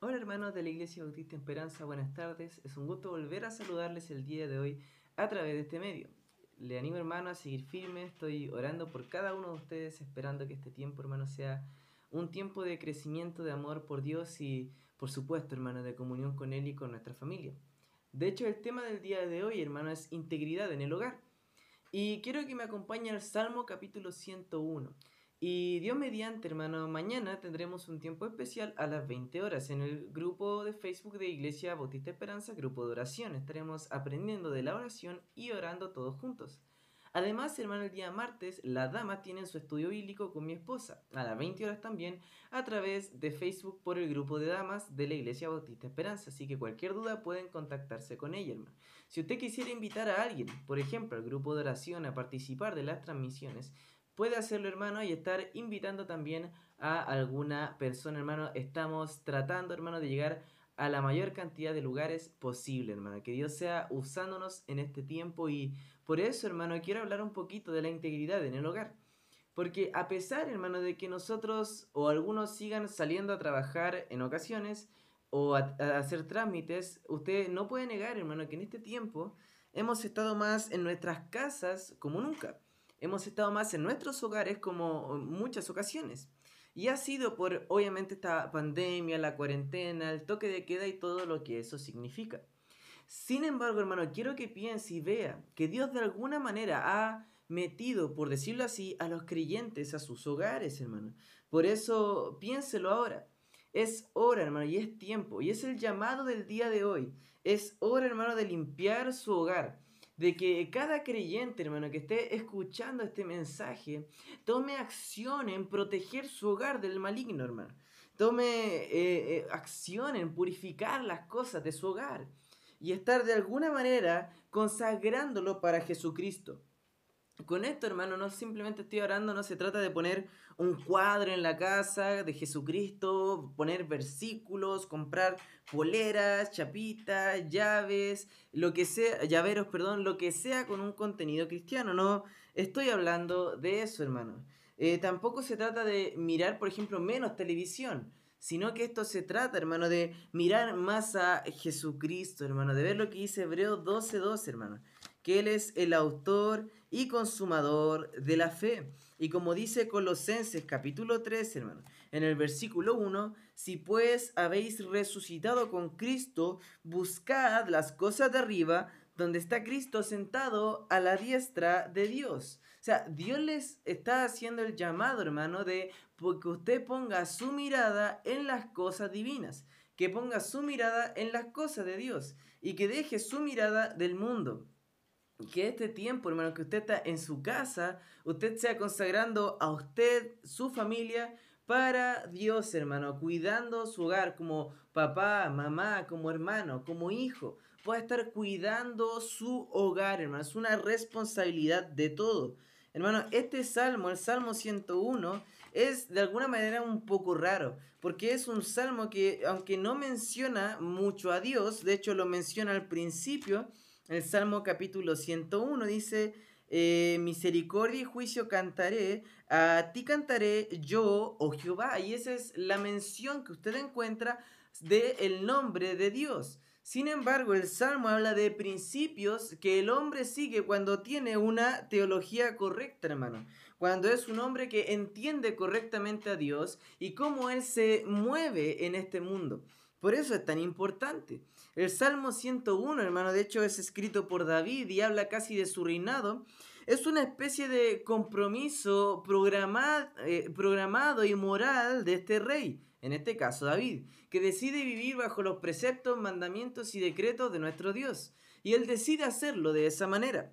Hola hermanos de la Iglesia Bautista Esperanza, buenas tardes. Es un gusto volver a saludarles el día de hoy a través de este medio. Le animo hermano a seguir firme, estoy orando por cada uno de ustedes, esperando que este tiempo hermano sea un tiempo de crecimiento, de amor por Dios y por supuesto hermano de comunión con Él y con nuestra familia. De hecho el tema del día de hoy hermano es integridad en el hogar. Y quiero que me acompañe al Salmo capítulo 101. Y Dios mediante, hermano, mañana tendremos un tiempo especial a las 20 horas en el grupo de Facebook de Iglesia Bautista Esperanza, grupo de oración. Estaremos aprendiendo de la oración y orando todos juntos. Además, hermano, el día martes, la dama tiene su estudio bíblico con mi esposa, a las 20 horas también, a través de Facebook por el grupo de damas de la Iglesia Bautista Esperanza. Así que cualquier duda pueden contactarse con ella, hermano. Si usted quisiera invitar a alguien, por ejemplo, al grupo de oración a participar de las transmisiones, puede hacerlo, hermano, y estar invitando también a alguna persona, hermano. Estamos tratando, hermano, de llegar a la mayor cantidad de lugares posible, hermano. Que Dios sea usándonos en este tiempo y por eso, hermano, quiero hablar un poquito de la integridad en el hogar. Porque a pesar, hermano, de que nosotros o algunos sigan saliendo a trabajar en ocasiones o a, a hacer trámites, usted no puede negar, hermano, que en este tiempo hemos estado más en nuestras casas como nunca hemos estado más en nuestros hogares como muchas ocasiones. Y ha sido por, obviamente, esta pandemia, la cuarentena, el toque de queda y todo lo que eso significa. Sin embargo, hermano, quiero que piense y vea que Dios de alguna manera ha metido, por decirlo así, a los creyentes a sus hogares, hermano. Por eso, piénselo ahora. Es hora, hermano, y es tiempo. Y es el llamado del día de hoy. Es hora, hermano, de limpiar su hogar de que cada creyente, hermano, que esté escuchando este mensaje, tome acción en proteger su hogar del maligno, hermano. Tome eh, eh, acción en purificar las cosas de su hogar y estar de alguna manera consagrándolo para Jesucristo. Con esto, hermano, no simplemente estoy orando, no se trata de poner un cuadro en la casa de Jesucristo, poner versículos, comprar poleras, chapitas, llaves, lo que sea, llaveros, perdón, lo que sea con un contenido cristiano. No estoy hablando de eso, hermano. Eh, tampoco se trata de mirar, por ejemplo, menos televisión sino que esto se trata, hermano, de mirar más a Jesucristo, hermano, de ver lo que dice Hebreos 12:12, hermano que Él es el autor y consumador de la fe. Y como dice Colosenses capítulo 3, hermano, en el versículo 1, si pues habéis resucitado con Cristo, buscad las cosas de arriba, donde está Cristo sentado a la diestra de Dios. O sea, Dios les está haciendo el llamado, hermano, de que usted ponga su mirada en las cosas divinas, que ponga su mirada en las cosas de Dios y que deje su mirada del mundo que este tiempo, hermano, que usted está en su casa, usted sea consagrando a usted, su familia, para Dios, hermano, cuidando su hogar como papá, mamá, como hermano, como hijo. Puede estar cuidando su hogar, hermano. Es una responsabilidad de todo. Hermano, este salmo, el Salmo 101, es de alguna manera un poco raro, porque es un salmo que, aunque no menciona mucho a Dios, de hecho lo menciona al principio, el Salmo capítulo 101 dice, eh, misericordia y juicio cantaré, a ti cantaré yo, oh Jehová. Y esa es la mención que usted encuentra del el nombre de Dios. Sin embargo, el Salmo habla de principios que el hombre sigue cuando tiene una teología correcta, hermano. Cuando es un hombre que entiende correctamente a Dios y cómo Él se mueve en este mundo. Por eso es tan importante. El Salmo 101, hermano, de hecho es escrito por David y habla casi de su reinado. Es una especie de compromiso programado, eh, programado y moral de este rey, en este caso David, que decide vivir bajo los preceptos, mandamientos y decretos de nuestro Dios. Y él decide hacerlo de esa manera.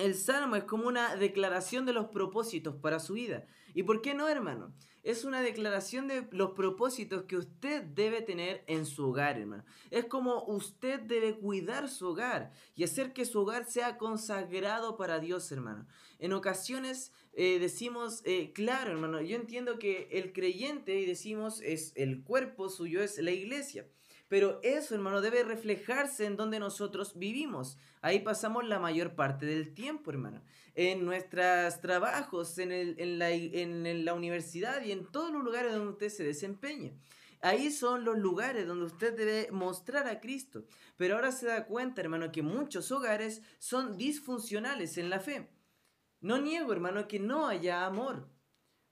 El salmo es como una declaración de los propósitos para su vida. ¿Y por qué no, hermano? Es una declaración de los propósitos que usted debe tener en su hogar, hermano. Es como usted debe cuidar su hogar y hacer que su hogar sea consagrado para Dios, hermano. En ocasiones eh, decimos, eh, claro, hermano, yo entiendo que el creyente, y decimos, es el cuerpo suyo, es la iglesia. Pero eso, hermano, debe reflejarse en donde nosotros vivimos. Ahí pasamos la mayor parte del tiempo, hermano. En nuestros trabajos, en, el, en, la, en la universidad y en todos los lugares donde usted se desempeña. Ahí son los lugares donde usted debe mostrar a Cristo. Pero ahora se da cuenta, hermano, que muchos hogares son disfuncionales en la fe. No niego, hermano, que no haya amor.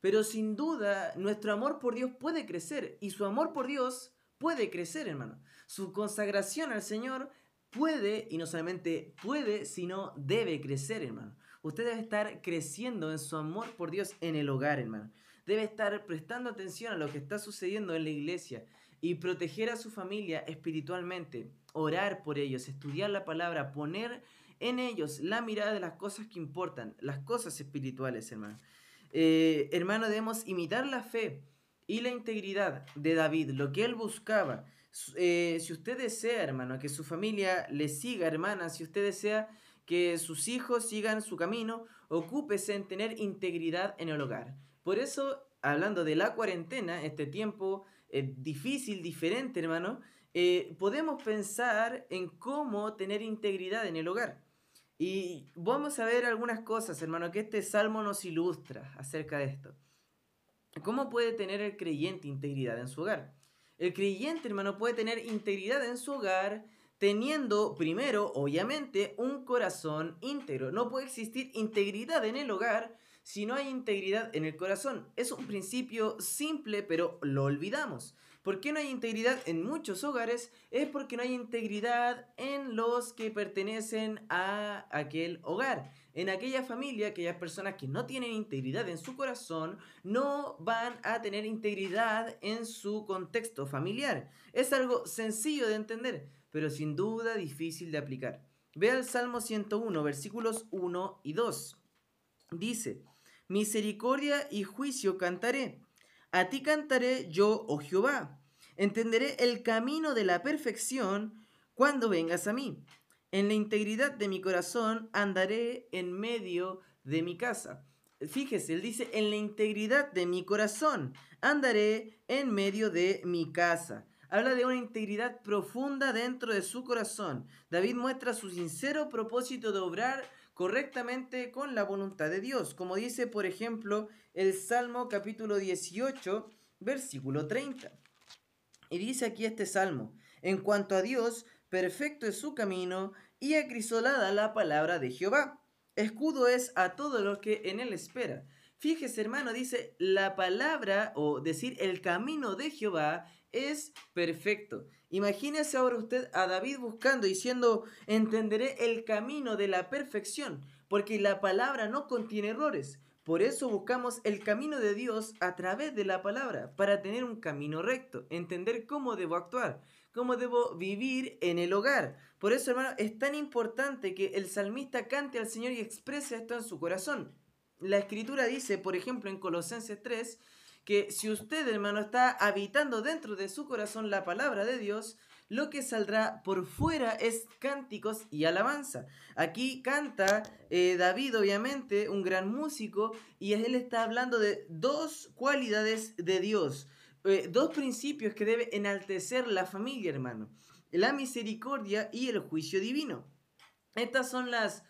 Pero sin duda, nuestro amor por Dios puede crecer. Y su amor por Dios puede crecer, hermano. Su consagración al Señor puede, y no solamente puede, sino debe crecer, hermano. Usted debe estar creciendo en su amor por Dios en el hogar, hermano. Debe estar prestando atención a lo que está sucediendo en la iglesia y proteger a su familia espiritualmente, orar por ellos, estudiar la palabra, poner en ellos la mirada de las cosas que importan, las cosas espirituales, hermano. Eh, hermano, debemos imitar la fe y la integridad de David, lo que él buscaba. Eh, si usted desea, hermano, que su familia le siga, hermana, si usted desea que sus hijos sigan su camino, ocúpese en tener integridad en el hogar. Por eso, hablando de la cuarentena, este tiempo eh, difícil, diferente, hermano, eh, podemos pensar en cómo tener integridad en el hogar. Y vamos a ver algunas cosas, hermano, que este salmo nos ilustra acerca de esto. ¿Cómo puede tener el creyente integridad en su hogar? El creyente, hermano, puede tener integridad en su hogar teniendo primero, obviamente, un corazón íntegro. No puede existir integridad en el hogar si no hay integridad en el corazón. Es un principio simple, pero lo olvidamos. ¿Por qué no hay integridad en muchos hogares? Es porque no hay integridad en los que pertenecen a aquel hogar. En aquella familia, aquellas personas que no tienen integridad en su corazón, no van a tener integridad en su contexto familiar. Es algo sencillo de entender, pero sin duda difícil de aplicar. Ve al Salmo 101, versículos 1 y 2. Dice, Misericordia y juicio cantaré a ti cantaré yo, oh Jehová. Entenderé el camino de la perfección cuando vengas a mí. En la integridad de mi corazón andaré en medio de mi casa. Fíjese, él dice, en la integridad de mi corazón andaré en medio de mi casa. Habla de una integridad profunda dentro de su corazón. David muestra su sincero propósito de obrar correctamente con la voluntad de Dios, como dice por ejemplo el Salmo capítulo 18, versículo 30. Y dice aquí este Salmo, en cuanto a Dios, perfecto es su camino y acrisolada la palabra de Jehová. Escudo es a todo lo que en él espera. Fíjese hermano, dice la palabra o decir el camino de Jehová es perfecto. Imagínese ahora usted a David buscando, diciendo, entenderé el camino de la perfección, porque la palabra no contiene errores. Por eso buscamos el camino de Dios a través de la palabra, para tener un camino recto, entender cómo debo actuar, cómo debo vivir en el hogar. Por eso, hermano, es tan importante que el salmista cante al Señor y exprese esto en su corazón. La escritura dice, por ejemplo, en Colosenses 3, que si usted, hermano, está habitando dentro de su corazón la palabra de Dios, lo que saldrá por fuera es cánticos y alabanza. Aquí canta eh, David, obviamente, un gran músico, y él está hablando de dos cualidades de Dios, eh, dos principios que debe enaltecer la familia, hermano, la misericordia y el juicio divino. Estas son las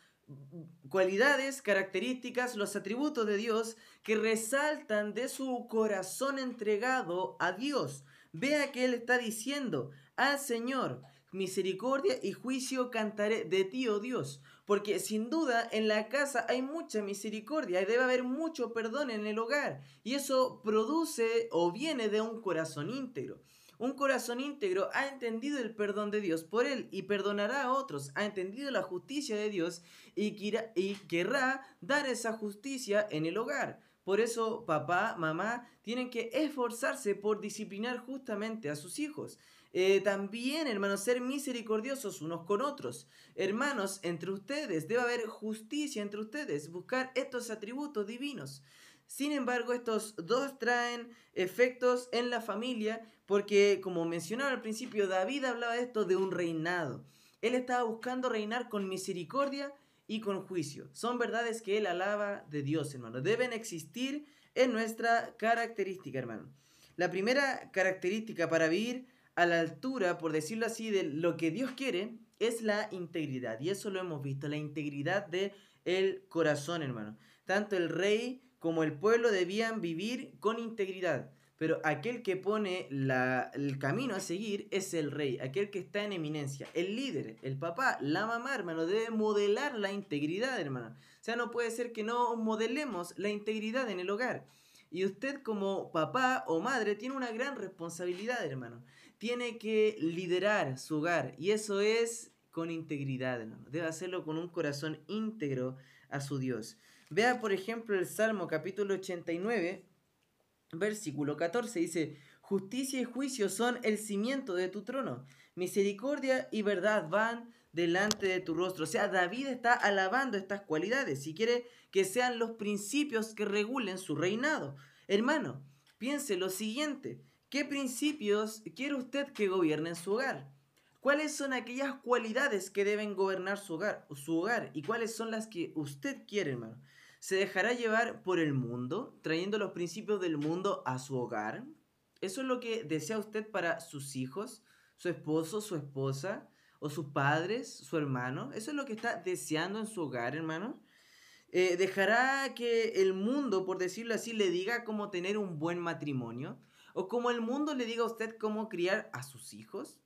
cualidades, características, los atributos de Dios que resaltan de su corazón entregado a Dios. Vea que Él está diciendo al Señor, misericordia y juicio cantaré de ti, oh Dios. Porque sin duda en la casa hay mucha misericordia y debe haber mucho perdón en el hogar. Y eso produce o viene de un corazón íntegro. Un corazón íntegro ha entendido el perdón de Dios por él y perdonará a otros. Ha entendido la justicia de Dios y, y querrá dar esa justicia en el hogar. Por eso papá, mamá tienen que esforzarse por disciplinar justamente a sus hijos. Eh, también, hermanos, ser misericordiosos unos con otros. Hermanos, entre ustedes debe haber justicia entre ustedes, buscar estos atributos divinos. Sin embargo, estos dos traen efectos en la familia porque, como mencionaba al principio, David hablaba de esto de un reinado. Él estaba buscando reinar con misericordia y con juicio. Son verdades que él alaba de Dios, hermano. Deben existir en nuestra característica, hermano. La primera característica para vivir a la altura, por decirlo así, de lo que Dios quiere, es la integridad. Y eso lo hemos visto, la integridad de el corazón, hermano. Tanto el rey como el pueblo debían vivir con integridad. Pero aquel que pone la, el camino a seguir es el rey, aquel que está en eminencia, el líder, el papá, la mamá, hermano, debe modelar la integridad, hermano. O sea, no puede ser que no modelemos la integridad en el hogar. Y usted como papá o madre tiene una gran responsabilidad, hermano. Tiene que liderar su hogar y eso es con integridad, hermano. Debe hacerlo con un corazón íntegro a su Dios. Vea, por ejemplo, el Salmo capítulo 89, versículo 14 dice, justicia y juicio son el cimiento de tu trono, misericordia y verdad van delante de tu rostro. O sea, David está alabando estas cualidades si quiere que sean los principios que regulen su reinado. Hermano, piense lo siguiente, ¿qué principios quiere usted que gobiernen su hogar? ¿Cuáles son aquellas cualidades que deben gobernar su hogar, su hogar y cuáles son las que usted quiere, hermano? ¿Se dejará llevar por el mundo, trayendo los principios del mundo a su hogar? ¿Eso es lo que desea usted para sus hijos, su esposo, su esposa, o sus padres, su hermano? ¿Eso es lo que está deseando en su hogar, hermano? Eh, ¿Dejará que el mundo, por decirlo así, le diga cómo tener un buen matrimonio? ¿O como el mundo le diga a usted cómo criar a sus hijos?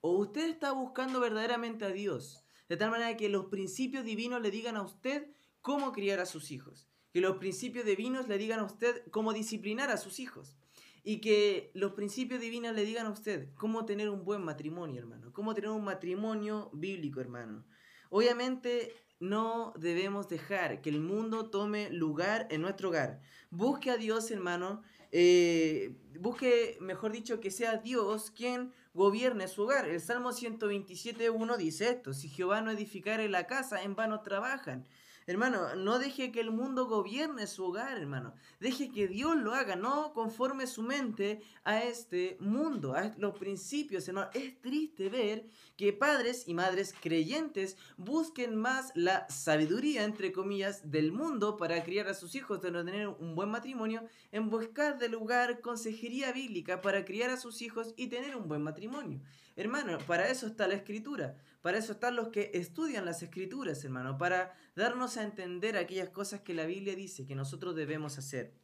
¿O usted está buscando verdaderamente a Dios? De tal manera que los principios divinos le digan a usted cómo criar a sus hijos. Que los principios divinos le digan a usted cómo disciplinar a sus hijos. Y que los principios divinos le digan a usted cómo tener un buen matrimonio, hermano. Cómo tener un matrimonio bíblico, hermano. Obviamente no debemos dejar que el mundo tome lugar en nuestro hogar. Busque a Dios, hermano. Eh, busque, mejor dicho, que sea Dios quien gobierne su hogar. El Salmo 127.1 dice esto, si Jehová no edificare la casa, en vano trabajan. Hermano, no deje que el mundo gobierne su hogar, hermano. Deje que Dios lo haga, no conforme su mente a este mundo, a los principios, hermano. Es triste ver que padres y madres creyentes busquen más la sabiduría, entre comillas, del mundo para criar a sus hijos, de no tener un buen matrimonio, en buscar de lugar consejería bíblica para criar a sus hijos y tener un buen matrimonio. Hermano, para eso está la escritura. Para eso están los que estudian las escrituras, hermano, para darnos a entender aquellas cosas que la Biblia dice que nosotros debemos hacer.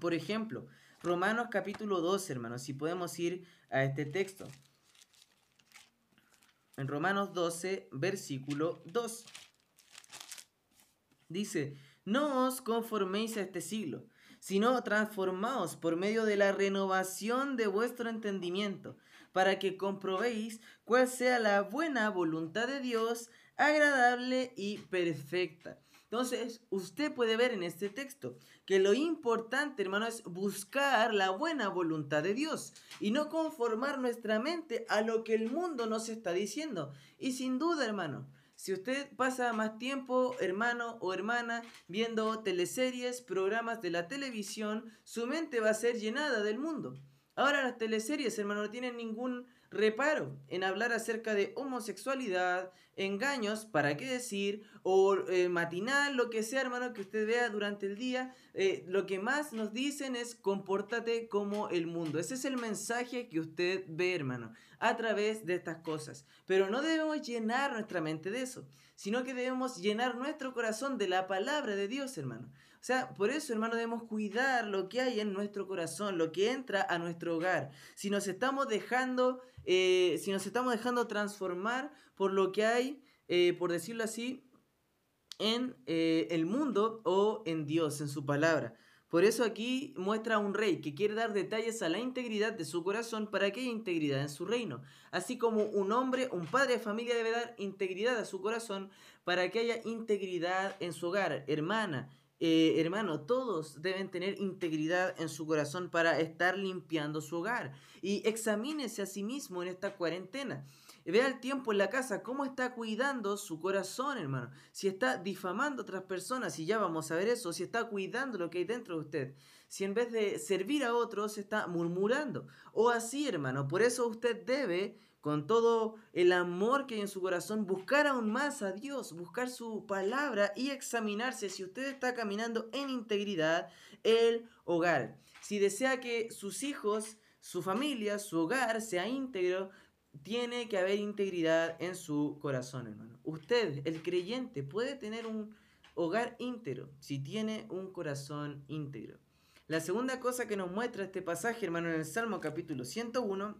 Por ejemplo, Romanos capítulo 2, hermano, si podemos ir a este texto. En Romanos 12, versículo 2. Dice, no os conforméis a este siglo, sino transformaos por medio de la renovación de vuestro entendimiento para que comprobéis cuál sea la buena voluntad de Dios, agradable y perfecta. Entonces, usted puede ver en este texto que lo importante, hermano, es buscar la buena voluntad de Dios y no conformar nuestra mente a lo que el mundo nos está diciendo. Y sin duda, hermano, si usted pasa más tiempo, hermano o hermana, viendo teleseries, programas de la televisión, su mente va a ser llenada del mundo. Ahora las teleseries, hermano, no tienen ningún reparo en hablar acerca de homosexualidad, engaños, para qué decir, o eh, matinal, lo que sea, hermano, que usted vea durante el día. Eh, lo que más nos dicen es compórtate como el mundo. Ese es el mensaje que usted ve, hermano, a través de estas cosas. Pero no debemos llenar nuestra mente de eso, sino que debemos llenar nuestro corazón de la palabra de Dios, hermano. O sea, por eso, hermano, debemos cuidar lo que hay en nuestro corazón, lo que entra a nuestro hogar. Si nos estamos dejando, eh, si nos estamos dejando transformar por lo que hay, eh, por decirlo así, en eh, el mundo o en Dios, en su palabra. Por eso aquí muestra a un rey que quiere dar detalles a la integridad de su corazón para que haya integridad en su reino. Así como un hombre, un padre de familia debe dar integridad a su corazón para que haya integridad en su hogar. Hermana, eh, hermano, todos deben tener integridad en su corazón para estar limpiando su hogar. Y examínese a sí mismo en esta cuarentena. Vea el tiempo en la casa, cómo está cuidando su corazón, hermano. Si está difamando a otras personas, y ya vamos a ver eso, si está cuidando lo que hay dentro de usted. Si en vez de servir a otros, está murmurando. O así, hermano. Por eso usted debe con todo el amor que hay en su corazón, buscar aún más a Dios, buscar su palabra y examinarse si usted está caminando en integridad el hogar. Si desea que sus hijos, su familia, su hogar sea íntegro, tiene que haber integridad en su corazón, hermano. Usted, el creyente, puede tener un hogar íntegro si tiene un corazón íntegro. La segunda cosa que nos muestra este pasaje, hermano, en el Salmo capítulo 101,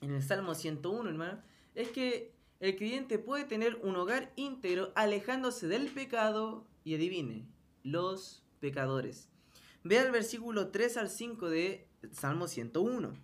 en el Salmo 101, hermano, es que el creyente puede tener un hogar íntegro alejándose del pecado y adivine, los pecadores. Vea el versículo 3 al 5 de Salmo 101.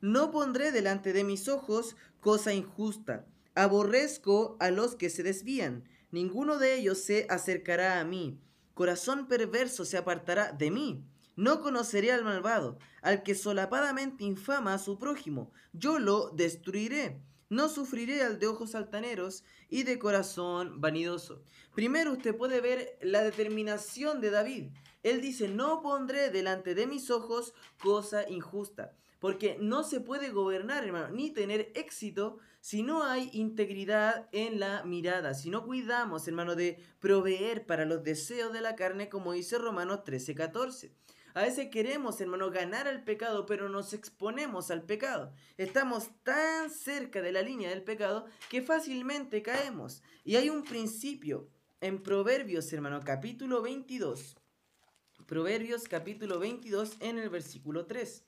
No pondré delante de mis ojos cosa injusta. Aborrezco a los que se desvían. Ninguno de ellos se acercará a mí. Corazón perverso se apartará de mí. No conoceré al malvado, al que solapadamente infama a su prójimo. Yo lo destruiré. No sufriré al de ojos altaneros y de corazón vanidoso. Primero usted puede ver la determinación de David. Él dice, no pondré delante de mis ojos cosa injusta. Porque no se puede gobernar, hermano, ni tener éxito si no hay integridad en la mirada, si no cuidamos, hermano, de proveer para los deseos de la carne, como dice Romanos 13, 14. A veces queremos, hermano, ganar al pecado, pero nos exponemos al pecado. Estamos tan cerca de la línea del pecado que fácilmente caemos. Y hay un principio en Proverbios, hermano, capítulo 22. Proverbios capítulo 22 en el versículo 3.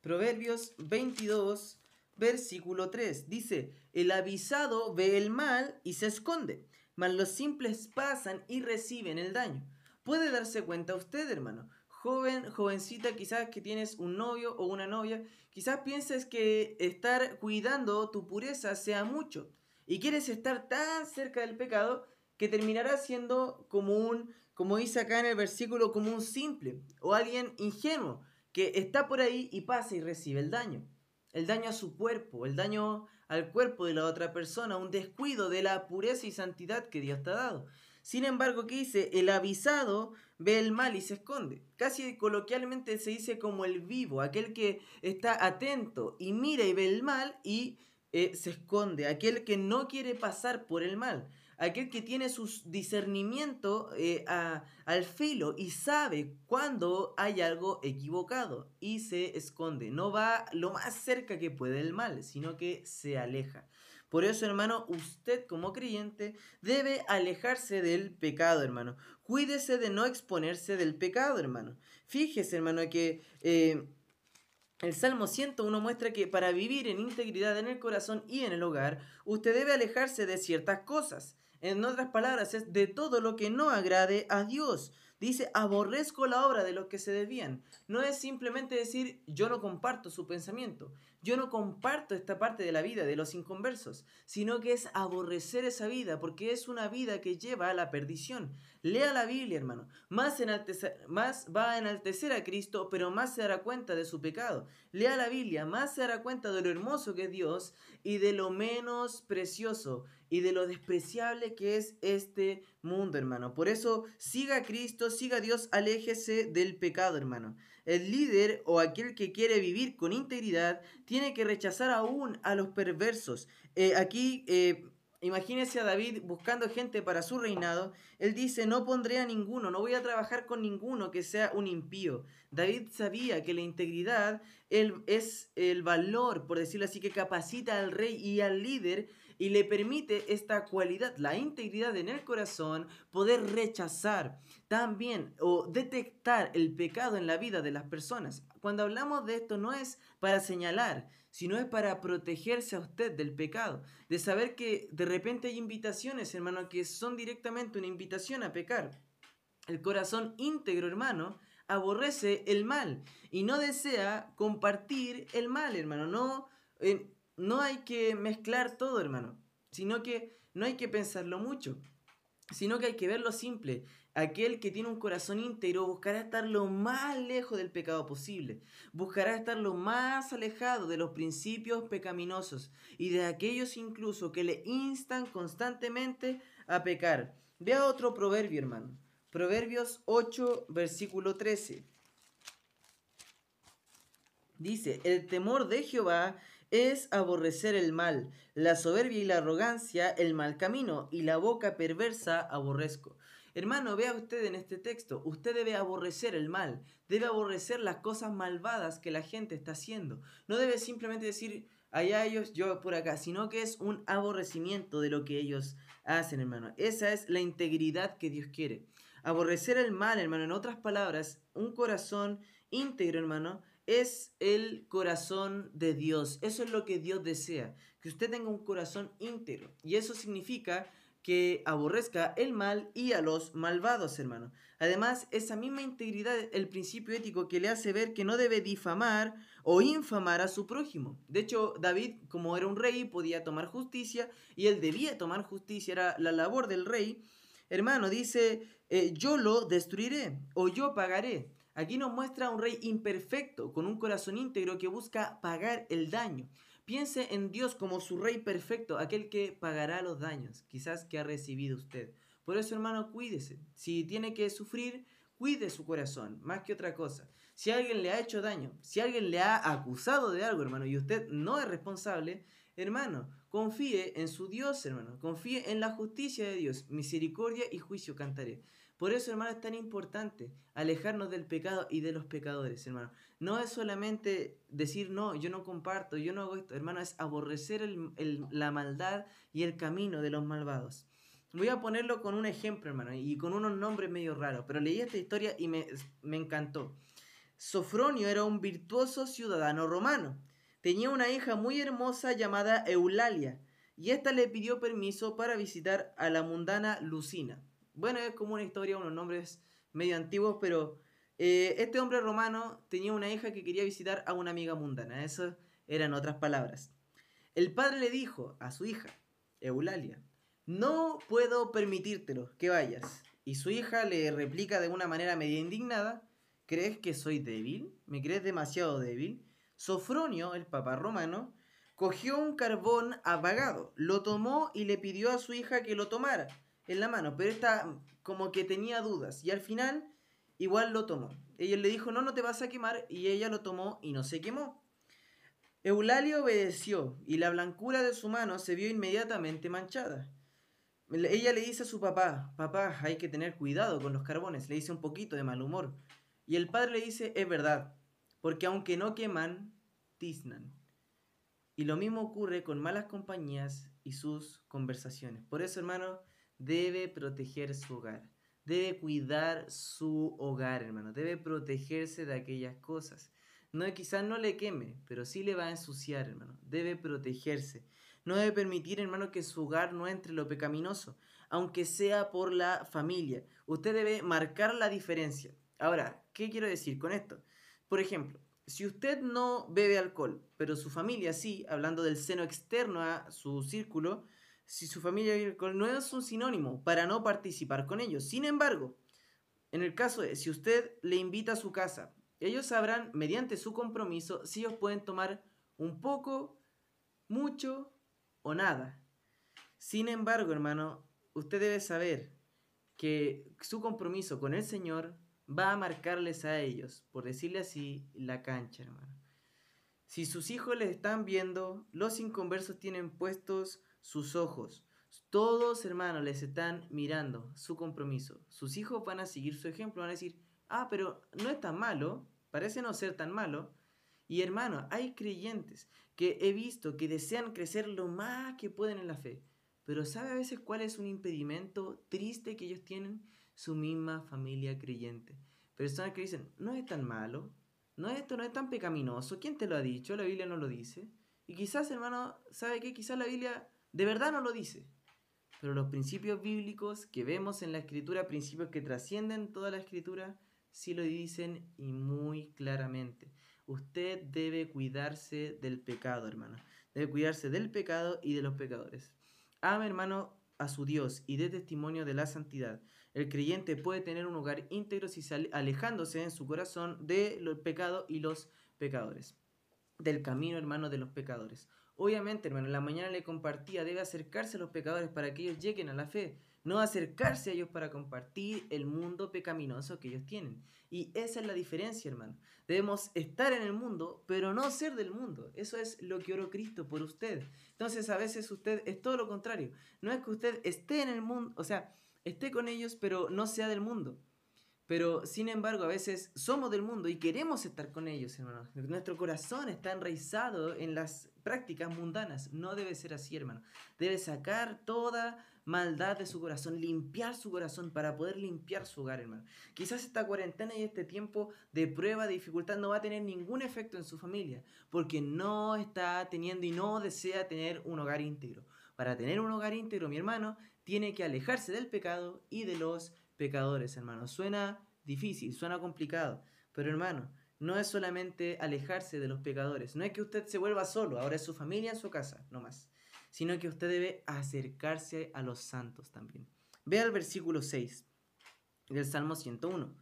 Proverbios 22, versículo 3. Dice, el avisado ve el mal y se esconde, mas los simples pasan y reciben el daño. Puede darse cuenta usted, hermano. Joven, jovencita, quizás que tienes un novio o una novia, quizás pienses que estar cuidando tu pureza sea mucho y quieres estar tan cerca del pecado que terminará siendo como un, como dice acá en el versículo, como un simple o alguien ingenuo que está por ahí y pasa y recibe el daño. El daño a su cuerpo, el daño al cuerpo de la otra persona, un descuido de la pureza y santidad que Dios te ha dado. Sin embargo, ¿qué dice? El avisado ve el mal y se esconde. Casi coloquialmente se dice como el vivo, aquel que está atento y mira y ve el mal y eh, se esconde, aquel que no quiere pasar por el mal aquel que tiene su discernimiento eh, al filo y sabe cuando hay algo equivocado y se esconde. No va lo más cerca que puede del mal, sino que se aleja. Por eso, hermano, usted como creyente debe alejarse del pecado, hermano. Cuídese de no exponerse del pecado, hermano. Fíjese, hermano, que... Eh, el Salmo 101 muestra que para vivir en integridad en el corazón y en el hogar, usted debe alejarse de ciertas cosas. En otras palabras, es de todo lo que no agrade a Dios. Dice, aborrezco la obra de los que se desvían. No es simplemente decir, yo no comparto su pensamiento, yo no comparto esta parte de la vida de los inconversos, sino que es aborrecer esa vida, porque es una vida que lleva a la perdición. Lea la Biblia, hermano. Más, va a enaltecer a Cristo, pero más se dará cuenta de su pecado. Lea la Biblia, más se dará cuenta de lo hermoso que es Dios y de lo menos precioso y de lo despreciable que es este mundo, hermano. Por eso, siga a Cristo, siga a Dios, aléjese del pecado, hermano. El líder o aquel que quiere vivir con integridad tiene que rechazar aún a los perversos. Eh, aquí, eh, imagínese a David buscando gente para su reinado. Él dice, no pondré a ninguno, no voy a trabajar con ninguno que sea un impío. David sabía que la integridad es el valor, por decirlo así, que capacita al rey y al líder y le permite esta cualidad, la integridad en el corazón, poder rechazar también o detectar el pecado en la vida de las personas. Cuando hablamos de esto no es para señalar, sino es para protegerse a usted del pecado, de saber que de repente hay invitaciones, hermano, que son directamente una invitación a pecar. El corazón íntegro, hermano, aborrece el mal y no desea compartir el mal, hermano. No, no hay que mezclar todo, hermano, sino que no hay que pensarlo mucho, sino que hay que verlo simple. Aquel que tiene un corazón íntegro buscará estar lo más lejos del pecado posible, buscará estar lo más alejado de los principios pecaminosos y de aquellos incluso que le instan constantemente a pecar. Vea otro proverbio, hermano. Proverbios 8, versículo 13. Dice, el temor de Jehová es aborrecer el mal, la soberbia y la arrogancia, el mal camino, y la boca perversa aborrezco. Hermano, vea usted en este texto, usted debe aborrecer el mal, debe aborrecer las cosas malvadas que la gente está haciendo. No debe simplemente decir, allá ellos, yo por acá, sino que es un aborrecimiento de lo que ellos hacen, hermano. Esa es la integridad que Dios quiere. Aborrecer el mal, hermano, en otras palabras, un corazón íntegro, hermano, es el corazón de Dios. Eso es lo que Dios desea, que usted tenga un corazón íntegro. Y eso significa que aborrezca el mal y a los malvados, hermano. Además, esa misma integridad el principio ético que le hace ver que no debe difamar o infamar a su prójimo. De hecho, David, como era un rey, podía tomar justicia y él debía tomar justicia, era la labor del rey. Hermano, dice, eh, yo lo destruiré o yo pagaré. Aquí nos muestra un rey imperfecto, con un corazón íntegro que busca pagar el daño. Piense en Dios como su Rey perfecto, aquel que pagará los daños, quizás que ha recibido usted. Por eso, hermano, cuídese. Si tiene que sufrir, cuide su corazón, más que otra cosa. Si alguien le ha hecho daño, si alguien le ha acusado de algo, hermano, y usted no es responsable, hermano, confíe en su Dios, hermano. Confíe en la justicia de Dios. Misericordia y juicio cantaré. Por eso, hermano, es tan importante alejarnos del pecado y de los pecadores, hermano. No es solamente decir, no, yo no comparto, yo no hago esto, hermano, es aborrecer la maldad y el camino de los malvados. Voy a ponerlo con un ejemplo, hermano, y con unos nombres medio raros, pero leí esta historia y me, me encantó. Sofronio era un virtuoso ciudadano romano. Tenía una hija muy hermosa llamada Eulalia, y ésta le pidió permiso para visitar a la mundana Lucina. Bueno, es como una historia, unos nombres medio antiguos, pero eh, este hombre romano tenía una hija que quería visitar a una amiga mundana. Eso eran otras palabras. El padre le dijo a su hija, Eulalia, no puedo permitírtelo, que vayas. Y su hija le replica de una manera medio indignada, ¿crees que soy débil? ¿Me crees demasiado débil? Sofronio, el papa romano, cogió un carbón apagado, lo tomó y le pidió a su hija que lo tomara en la mano, pero esta como que tenía dudas y al final igual lo tomó. Ella le dijo, no, no te vas a quemar y ella lo tomó y no se quemó. Eulalia obedeció y la blancura de su mano se vio inmediatamente manchada. Ella le dice a su papá, papá, hay que tener cuidado con los carbones, le dice un poquito de mal humor. Y el padre le dice, es verdad, porque aunque no queman, tiznan. Y lo mismo ocurre con malas compañías y sus conversaciones. Por eso, hermano, debe proteger su hogar, debe cuidar su hogar, hermano, debe protegerse de aquellas cosas. No, quizás no le queme, pero sí le va a ensuciar, hermano. Debe protegerse. No debe permitir, hermano, que su hogar no entre lo pecaminoso, aunque sea por la familia. Usted debe marcar la diferencia. Ahora, ¿qué quiero decir con esto? Por ejemplo, si usted no bebe alcohol, pero su familia sí, hablando del seno externo a su círculo, si su familia no es un sinónimo para no participar con ellos. Sin embargo, en el caso de si usted le invita a su casa, ellos sabrán mediante su compromiso si ellos pueden tomar un poco, mucho o nada. Sin embargo, hermano, usted debe saber que su compromiso con el Señor va a marcarles a ellos, por decirle así, la cancha, hermano. Si sus hijos les están viendo, los inconversos tienen puestos sus ojos. Todos, hermanos, les están mirando su compromiso. Sus hijos van a seguir su ejemplo, van a decir, ah, pero no es tan malo, parece no ser tan malo. Y hermano, hay creyentes que he visto que desean crecer lo más que pueden en la fe. Pero ¿sabe a veces cuál es un impedimento triste que ellos tienen? Su misma familia creyente. Personas que dicen, no es tan malo, no esto no es tan pecaminoso. ¿Quién te lo ha dicho? La Biblia no lo dice. Y quizás, hermano, ¿sabe qué? Quizás la Biblia de verdad no lo dice. Pero los principios bíblicos que vemos en la escritura, principios que trascienden toda la escritura, sí lo dicen y muy claramente. Usted debe cuidarse del pecado, hermano. Debe cuidarse del pecado y de los pecadores. Ama, hermano, a su Dios y dé testimonio de la santidad. El creyente puede tener un hogar íntegro si alejándose en su corazón de los pecados y los pecadores. Del camino, hermano, de los pecadores. Obviamente, hermano, en la mañana le compartía, debe acercarse a los pecadores para que ellos lleguen a la fe, no acercarse a ellos para compartir el mundo pecaminoso que ellos tienen. Y esa es la diferencia, hermano. Debemos estar en el mundo, pero no ser del mundo. Eso es lo que oró Cristo por usted. Entonces, a veces usted es todo lo contrario. No es que usted esté en el mundo, o sea, esté con ellos, pero no sea del mundo. Pero sin embargo, a veces somos del mundo y queremos estar con ellos, hermano. Nuestro corazón está enraizado en las prácticas mundanas. No debe ser así, hermano. Debe sacar toda maldad de su corazón, limpiar su corazón para poder limpiar su hogar, hermano. Quizás esta cuarentena y este tiempo de prueba, de dificultad, no va a tener ningún efecto en su familia, porque no está teniendo y no desea tener un hogar íntegro. Para tener un hogar íntegro, mi hermano, tiene que alejarse del pecado y de los pecadores, hermano. Suena difícil, suena complicado, pero hermano, no es solamente alejarse de los pecadores, no es que usted se vuelva solo, ahora es su familia en su casa, no más, sino que usted debe acercarse a los santos también. Vea el versículo 6 del Salmo 101.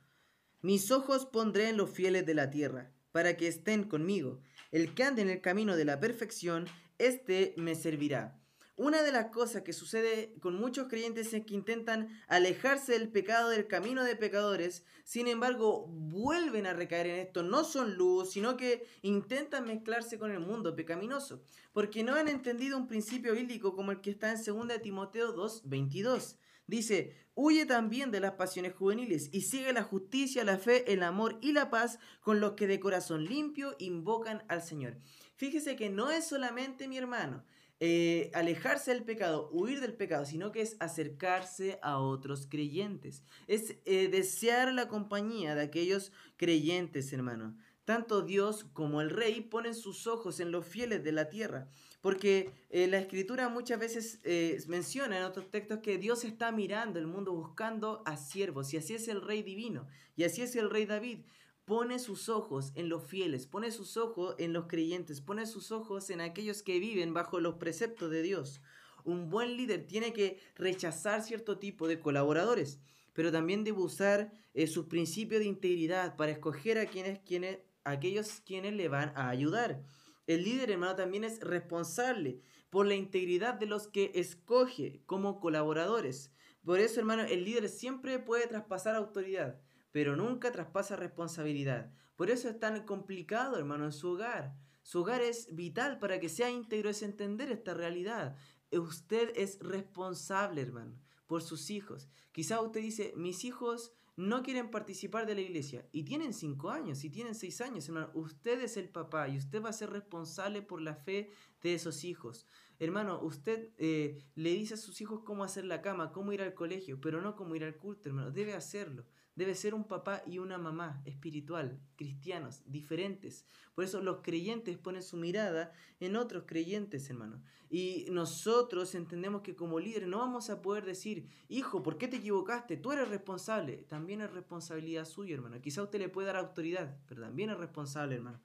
Mis ojos pondré en los fieles de la tierra, para que estén conmigo. El que ande en el camino de la perfección, éste me servirá. Una de las cosas que sucede con muchos creyentes es que intentan alejarse del pecado, del camino de pecadores, sin embargo vuelven a recaer en esto, no son luz, sino que intentan mezclarse con el mundo pecaminoso, porque no han entendido un principio bíblico como el que está en 2 Timoteo 2, 22. Dice, huye también de las pasiones juveniles y sigue la justicia, la fe, el amor y la paz con los que de corazón limpio invocan al Señor. Fíjese que no es solamente mi hermano, eh, alejarse del pecado, huir del pecado, sino que es acercarse a otros creyentes. Es eh, desear la compañía de aquellos creyentes, hermano. Tanto Dios como el rey ponen sus ojos en los fieles de la tierra, porque eh, la escritura muchas veces menciona en otros textos que Dios está mirando el mundo buscando a siervos, y así es el rey divino, y así es el rey David pone sus ojos en los fieles, pone sus ojos en los creyentes, pone sus ojos en aquellos que viven bajo los preceptos de Dios. Un buen líder tiene que rechazar cierto tipo de colaboradores, pero también debe usar eh, su principio de integridad para escoger a quienes, quienes, aquellos quienes le van a ayudar. El líder, hermano, también es responsable por la integridad de los que escoge como colaboradores. Por eso, hermano, el líder siempre puede traspasar autoridad pero nunca traspasa responsabilidad. Por eso es tan complicado, hermano, en su hogar. Su hogar es vital para que sea íntegro, es entender esta realidad. Usted es responsable, hermano, por sus hijos. Quizá usted dice, mis hijos no quieren participar de la iglesia y tienen cinco años y tienen seis años, hermano. Usted es el papá y usted va a ser responsable por la fe de esos hijos. Hermano, usted eh, le dice a sus hijos cómo hacer la cama, cómo ir al colegio, pero no cómo ir al culto, hermano. Debe hacerlo debe ser un papá y una mamá espiritual, cristianos, diferentes. Por eso los creyentes ponen su mirada en otros creyentes, hermano. Y nosotros entendemos que como líderes no vamos a poder decir, hijo, ¿por qué te equivocaste? Tú eres responsable. También es responsabilidad suya, hermano. Quizá usted le puede dar autoridad, pero también es responsable, hermano.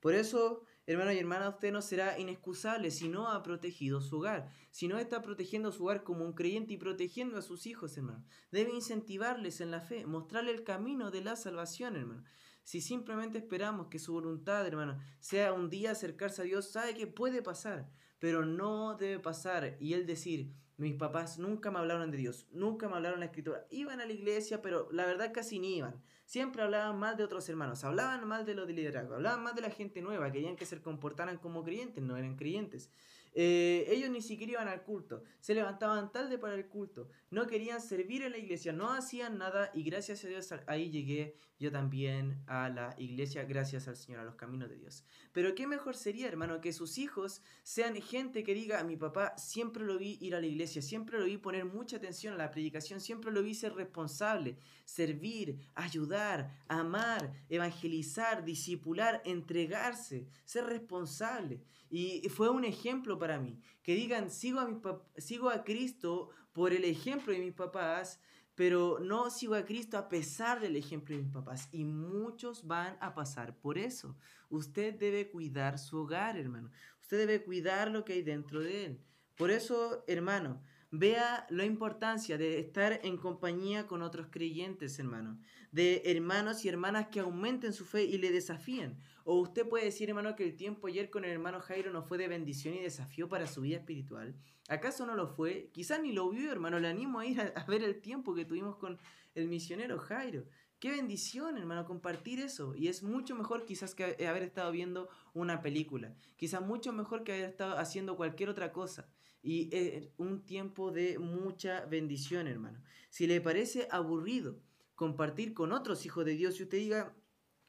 Por eso Hermano y hermana, usted no será inexcusable si no ha protegido su hogar, si no está protegiendo su hogar como un creyente y protegiendo a sus hijos, hermano. Debe incentivarles en la fe, mostrarle el camino de la salvación, hermano. Si simplemente esperamos que su voluntad, hermano, sea un día acercarse a Dios, sabe que puede pasar, pero no debe pasar. Y él decir, mis papás nunca me hablaron de Dios, nunca me hablaron de la escritura. Iban a la iglesia, pero la verdad casi ni iban. Siempre hablaban mal de otros hermanos, hablaban mal de los de liderazgo, hablaban mal de la gente nueva, querían que se comportaran como creyentes, no eran creyentes. Eh, ellos ni siquiera iban al culto, se levantaban tarde para el culto, no querían servir en la iglesia, no hacían nada y gracias a Dios ahí llegué yo también a la iglesia, gracias al Señor, a los caminos de Dios. Pero qué mejor sería, hermano, que sus hijos sean gente que diga, a mi papá siempre lo vi ir a la iglesia, siempre lo vi poner mucha atención a la predicación, siempre lo vi ser responsable, servir, ayudar, amar, evangelizar, discipular, entregarse, ser responsable. Y fue un ejemplo para mí. Que digan, sigo a, mi sigo a Cristo por el ejemplo de mis papás, pero no sigo a Cristo a pesar del ejemplo de mis papás. Y muchos van a pasar por eso. Usted debe cuidar su hogar, hermano. Usted debe cuidar lo que hay dentro de él. Por eso, hermano, vea la importancia de estar en compañía con otros creyentes, hermano. De hermanos y hermanas que aumenten su fe y le desafíen. O usted puede decir, hermano, que el tiempo ayer con el hermano Jairo no fue de bendición y desafío para su vida espiritual. ¿Acaso no lo fue? Quizás ni lo vio, hermano. Le animo a ir a, ver el tiempo que tuvimos con el misionero Jairo. Qué bendición, hermano, compartir eso. Y es mucho mejor quizás que haber estado viendo una película. Quizás mucho mejor que haber estado haciendo cualquier otra cosa. Y es un tiempo de mucha bendición, hermano. Si le parece aburrido compartir con otros hijos de Dios y usted diga,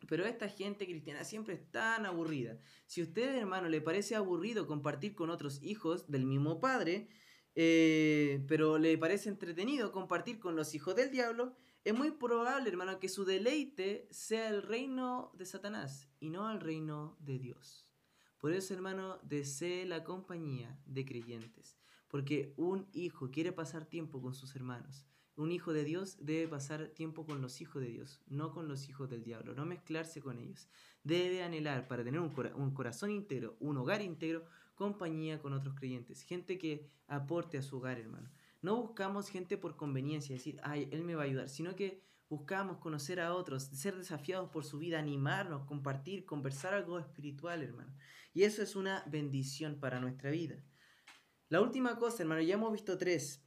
pero esta gente cristiana siempre es tan aburrida. Si a usted, hermano, le parece aburrido compartir con otros hijos del mismo padre, eh, pero le parece entretenido compartir con los hijos del diablo, es muy probable, hermano, que su deleite sea el reino de Satanás y no el reino de Dios. Por eso, hermano, desee la compañía de creyentes, porque un hijo quiere pasar tiempo con sus hermanos. Un hijo de Dios debe pasar tiempo con los hijos de Dios, no con los hijos del diablo, no mezclarse con ellos. Debe anhelar para tener un, un corazón íntegro, un hogar íntegro, compañía con otros creyentes, gente que aporte a su hogar, hermano. No buscamos gente por conveniencia, decir, ay, él me va a ayudar, sino que buscamos conocer a otros, ser desafiados por su vida, animarnos, compartir, conversar algo espiritual, hermano. Y eso es una bendición para nuestra vida. La última cosa, hermano, ya hemos visto tres.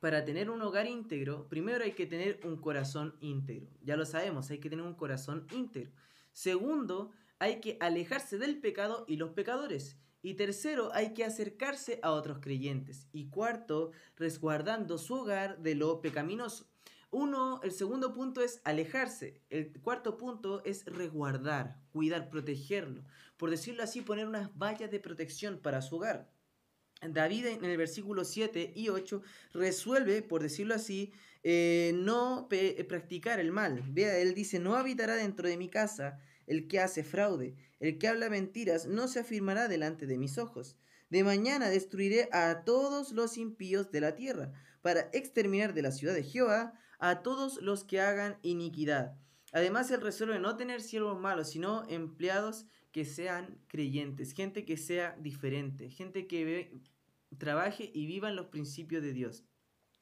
Para tener un hogar íntegro, primero hay que tener un corazón íntegro. Ya lo sabemos, hay que tener un corazón íntegro. Segundo, hay que alejarse del pecado y los pecadores. Y tercero, hay que acercarse a otros creyentes. Y cuarto, resguardando su hogar de lo pecaminoso. Uno, el segundo punto es alejarse. El cuarto punto es resguardar, cuidar, protegerlo. Por decirlo así, poner unas vallas de protección para su hogar. David en el versículo 7 y 8 resuelve, por decirlo así, eh, no practicar el mal. Vea, él dice, no habitará dentro de mi casa el que hace fraude, el que habla mentiras, no se afirmará delante de mis ojos. De mañana destruiré a todos los impíos de la tierra, para exterminar de la ciudad de Jehová a todos los que hagan iniquidad. Además, él resuelve no tener siervos malos, sino empleados que sean creyentes, gente que sea diferente, gente que trabaje y viva en los principios de Dios.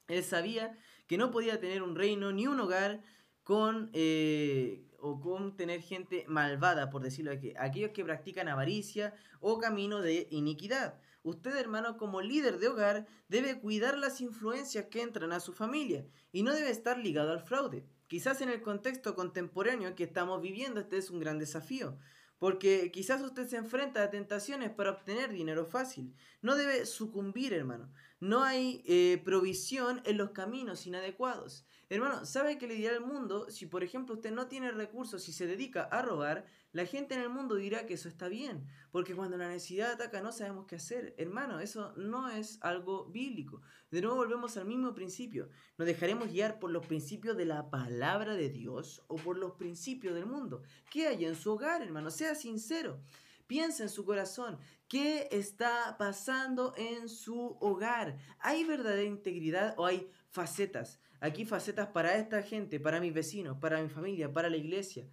Él sabía que no podía tener un reino ni un hogar con eh, o con tener gente malvada, por decirlo aquí, aquellos que practican avaricia o camino de iniquidad. Usted, hermano, como líder de hogar, debe cuidar las influencias que entran a su familia y no debe estar ligado al fraude. Quizás en el contexto contemporáneo que estamos viviendo este es un gran desafío, porque quizás usted se enfrenta a tentaciones para obtener dinero fácil. No debe sucumbir, hermano. No hay eh, provisión en los caminos inadecuados. Hermano, ¿sabe qué le dirá al mundo si, por ejemplo, usted no tiene recursos y se dedica a robar? La gente en el mundo dirá que eso está bien, porque cuando la necesidad ataca no sabemos qué hacer. Hermano, eso no es algo bíblico. De nuevo volvemos al mismo principio. ¿Nos dejaremos guiar por los principios de la palabra de Dios o por los principios del mundo? ¿Qué hay en su hogar, hermano? Sea sincero. Piensa en su corazón. ¿Qué está pasando en su hogar? ¿Hay verdadera integridad o hay facetas? Aquí facetas para esta gente, para mis vecinos, para mi familia, para la iglesia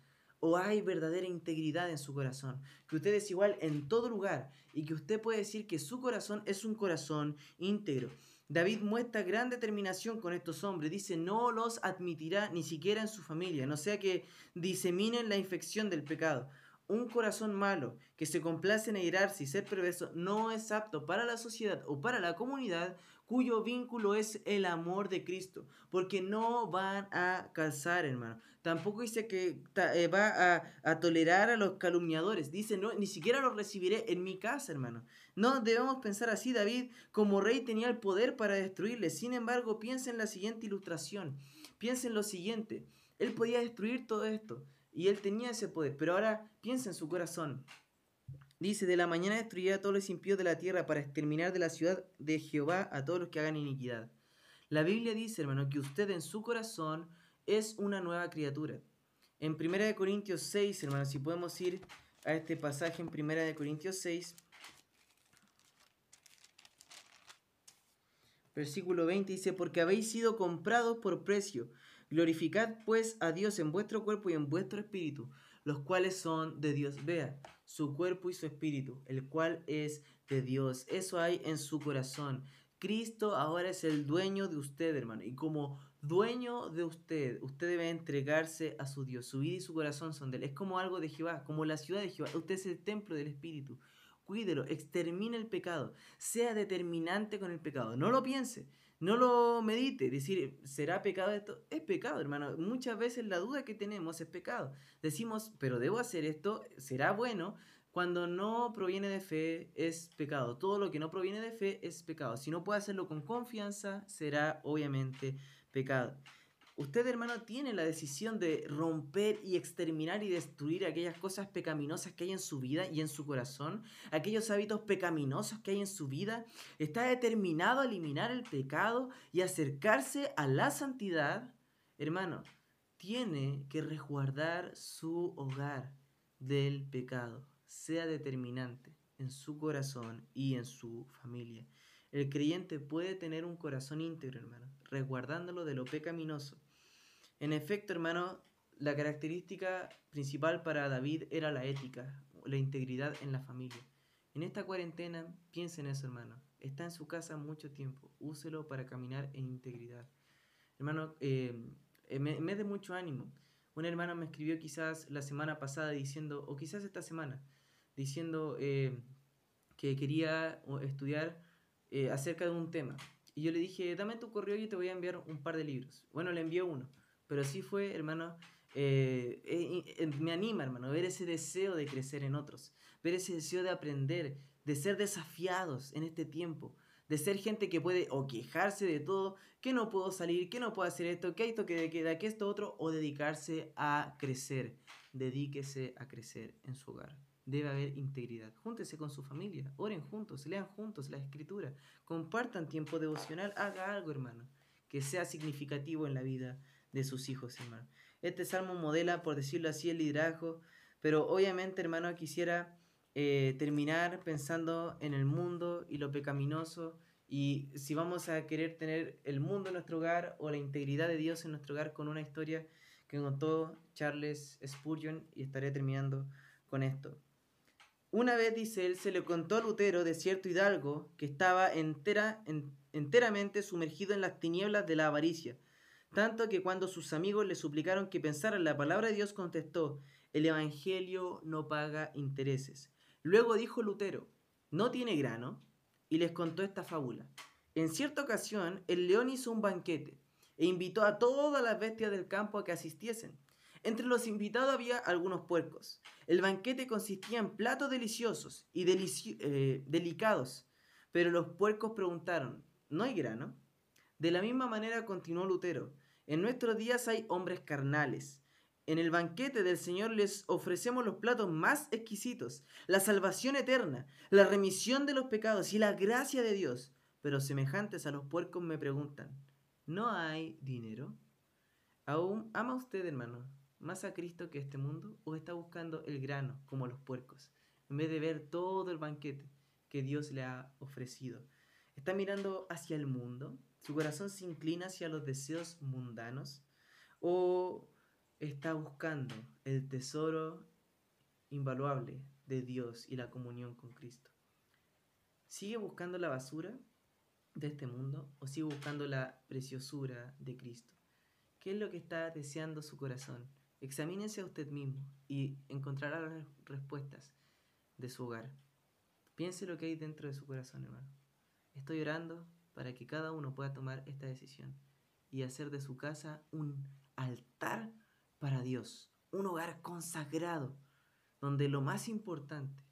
o hay verdadera integridad en su corazón, que usted es igual en todo lugar y que usted puede decir que su corazón es un corazón íntegro. David muestra gran determinación con estos hombres. Dice, no los admitirá ni siquiera en su familia, no sea que diseminen la infección del pecado. Un corazón malo que se complace en airarse y ser perverso no es apto para la sociedad o para la comunidad cuyo vínculo es el amor de Cristo, porque no van a calzar, hermano. Tampoco dice que eh, va a, tolerar a los calumniadores. Dice, no, ni siquiera los recibiré en mi casa, hermano. No debemos pensar así. David, como rey, tenía el poder para destruirle. Sin embargo, piensa en la siguiente ilustración. Piensa en lo siguiente. Él podía destruir todo esto. Y él tenía ese poder. Pero ahora piensa en su corazón. Dice, de la mañana destruirá a todos los impíos de la tierra para exterminar de la ciudad de Jehová a todos los que hagan iniquidad. La Biblia dice, hermano, que usted en su corazón es una nueva criatura. En 1 Corintios 6, hermanos, si podemos ir a este pasaje en 1 Corintios 6, versículo 20 dice, porque habéis sido comprados por precio. Glorificad pues a Dios en vuestro cuerpo y en vuestro espíritu, los cuales son de Dios. Vea, su cuerpo y su espíritu, el cual es de Dios. Eso hay en su corazón. Cristo ahora es el dueño de usted, hermano. Y como dueño de usted, usted debe entregarse a su Dios. Su vida y su corazón son de él. Es como algo de Jehová, como la ciudad de Jehová. Usted es el templo del Espíritu. Cuídelo, extermine el pecado. Sea determinante con el pecado. No lo piense. No lo medite, decir, ¿será pecado esto? Es pecado, hermano. Muchas veces la duda que tenemos es pecado. Decimos, pero debo hacer esto, ¿será bueno? Cuando no proviene de fe es pecado. Todo lo que no proviene de fe es pecado. Si no puede hacerlo con confianza, será obviamente pecado. Usted, hermano, tiene la decisión de romper y exterminar y destruir aquellas cosas pecaminosas que hay en su vida y en su corazón, aquellos hábitos pecaminosos que hay en su vida. Está determinado a eliminar el pecado y acercarse a la santidad. Hermano, tiene que resguardar su hogar del pecado. Sea determinante en su corazón y en su familia. El creyente puede tener un corazón íntegro, hermano, resguardándolo de lo pecaminoso. En efecto, hermano, la característica principal para David era la ética, la integridad en la familia. En esta cuarentena, piense en eso, hermano. Está en su casa mucho tiempo. Úselo para caminar en integridad. Hermano, eh, me, de mucho ánimo. Un hermano me escribió quizás la semana pasada diciendo, o quizás esta semana, diciendo eh, que quería estudiar eh, acerca de un tema. Y yo le dije, dame tu correo y te voy a enviar un par de libros. Bueno, le envié uno, pero sí fue, hermano, eh, eh, me anima, hermano, ver ese deseo de crecer en otros, ver ese deseo de aprender, de ser desafiados en este tiempo, de ser gente que puede o quejarse de todo, que no puedo salir, que no puedo hacer esto, que hay toque de queda, que esto otro, o dedicarse a crecer. Dedíquese a crecer en su hogar debe haber integridad. Júntese con su familia, oren juntos, lean juntos la escritura, compartan tiempo devocional, haga algo, hermano, que sea significativo en la vida de sus hijos, hermano. Este salmo modela, por decirlo así, el liderazgo, pero obviamente, hermano, quisiera eh, terminar pensando en el mundo y lo pecaminoso y si vamos a querer tener el mundo en nuestro hogar o la integridad de Dios en nuestro hogar con una historia que contó Charles Spurgeon y estaré terminando con esto. Una vez, dice él, se le contó a Lutero de cierto hidalgo que estaba entera, enteramente sumergido en las tinieblas de la avaricia, tanto que cuando sus amigos le suplicaron que pensara en la palabra de Dios, contestó, el Evangelio no paga intereses. Luego dijo Lutero, no tiene grano, y les contó esta fábula. En cierta ocasión, el león hizo un banquete e invitó a todas las bestias del campo a que asistiesen. Entre los invitados había algunos puercos. El banquete consistía en platos deliciosos y eh, delicados, pero los puercos preguntaron, ¿no hay grano? De la misma manera continuó Lutero, en nuestros días hay hombres carnales. En el banquete del Señor les ofrecemos los platos más exquisitos, la salvación eterna, la remisión de los pecados y la gracia de Dios. Pero semejantes a los puercos me preguntan, ¿no hay dinero? ¿Aún ama usted, hermano, más a Cristo que este mundo o está buscando el grano como los puercos, en vez de ver todo el banquete que Dios le ha ofrecido? ¿Está mirando hacia el mundo? ¿Su corazón se inclina hacia los deseos mundanos? ¿O está buscando el tesoro invaluable de Dios y la comunión con Cristo? ¿Sigue buscando la basura de este mundo o sigue buscando la preciosura de Cristo? ¿Qué es lo que está deseando su corazón? Examínese a usted mismo y encontrará las respuestas de su hogar. Piense lo que hay dentro de su corazón, hermano. Estoy orando para que cada uno pueda tomar esta decisión y hacer de su casa un altar para Dios, un hogar consagrado, donde lo más importante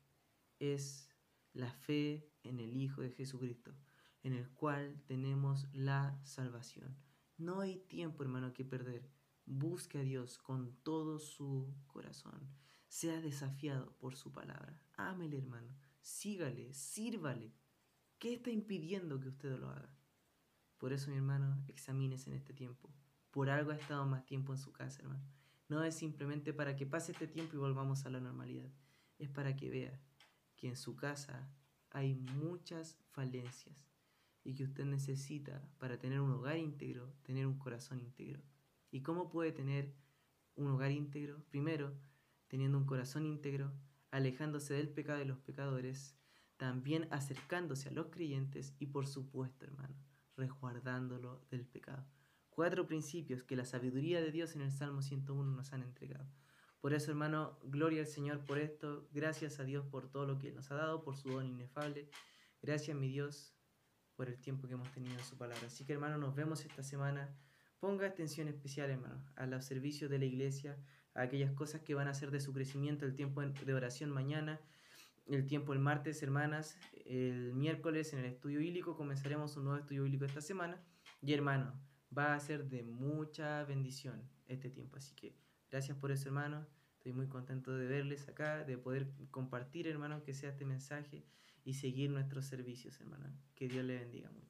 es la fe en el Hijo de Jesucristo, en el cual tenemos la salvación. No hay tiempo, hermano, que perder. Busque a Dios con todo su corazón. Sea desafiado por su palabra. Ámele, hermano. Sígale, sírvale. ¿Qué está impidiendo que usted lo haga? Por eso, mi hermano, examínese en este tiempo. Por algo ha estado más tiempo en su casa, hermano. No es simplemente para que pase este tiempo y volvamos a la normalidad. Es para que vea que en su casa hay muchas falencias y que usted necesita para tener un hogar íntegro, tener un corazón íntegro. ¿Y cómo puede tener un hogar íntegro? Primero, teniendo un corazón íntegro, alejándose del pecado de los pecadores, también acercándose a los creyentes y por supuesto, hermano, resguardándolo del pecado. Cuatro principios que la sabiduría de Dios en el Salmo 101 nos han entregado. Por eso, hermano, gloria al Señor por esto. Gracias a Dios por todo lo que nos ha dado, por su don inefable. Gracias, mi Dios, por el tiempo que hemos tenido en su palabra. Así que, hermano, nos vemos esta semana. Ponga atención especial, hermano, a los servicios de la iglesia, a aquellas cosas que van a ser de su crecimiento, el tiempo de oración mañana, el tiempo el martes, hermanas, el miércoles en el estudio bíblico comenzaremos un nuevo estudio bíblico esta semana. Y hermano, va a ser de mucha bendición este tiempo. Así que gracias por eso, hermanos. Estoy muy contento de verles acá, de poder compartir, hermanos, que sea este mensaje y seguir nuestros servicios, hermanos. Que Dios les bendiga mucho.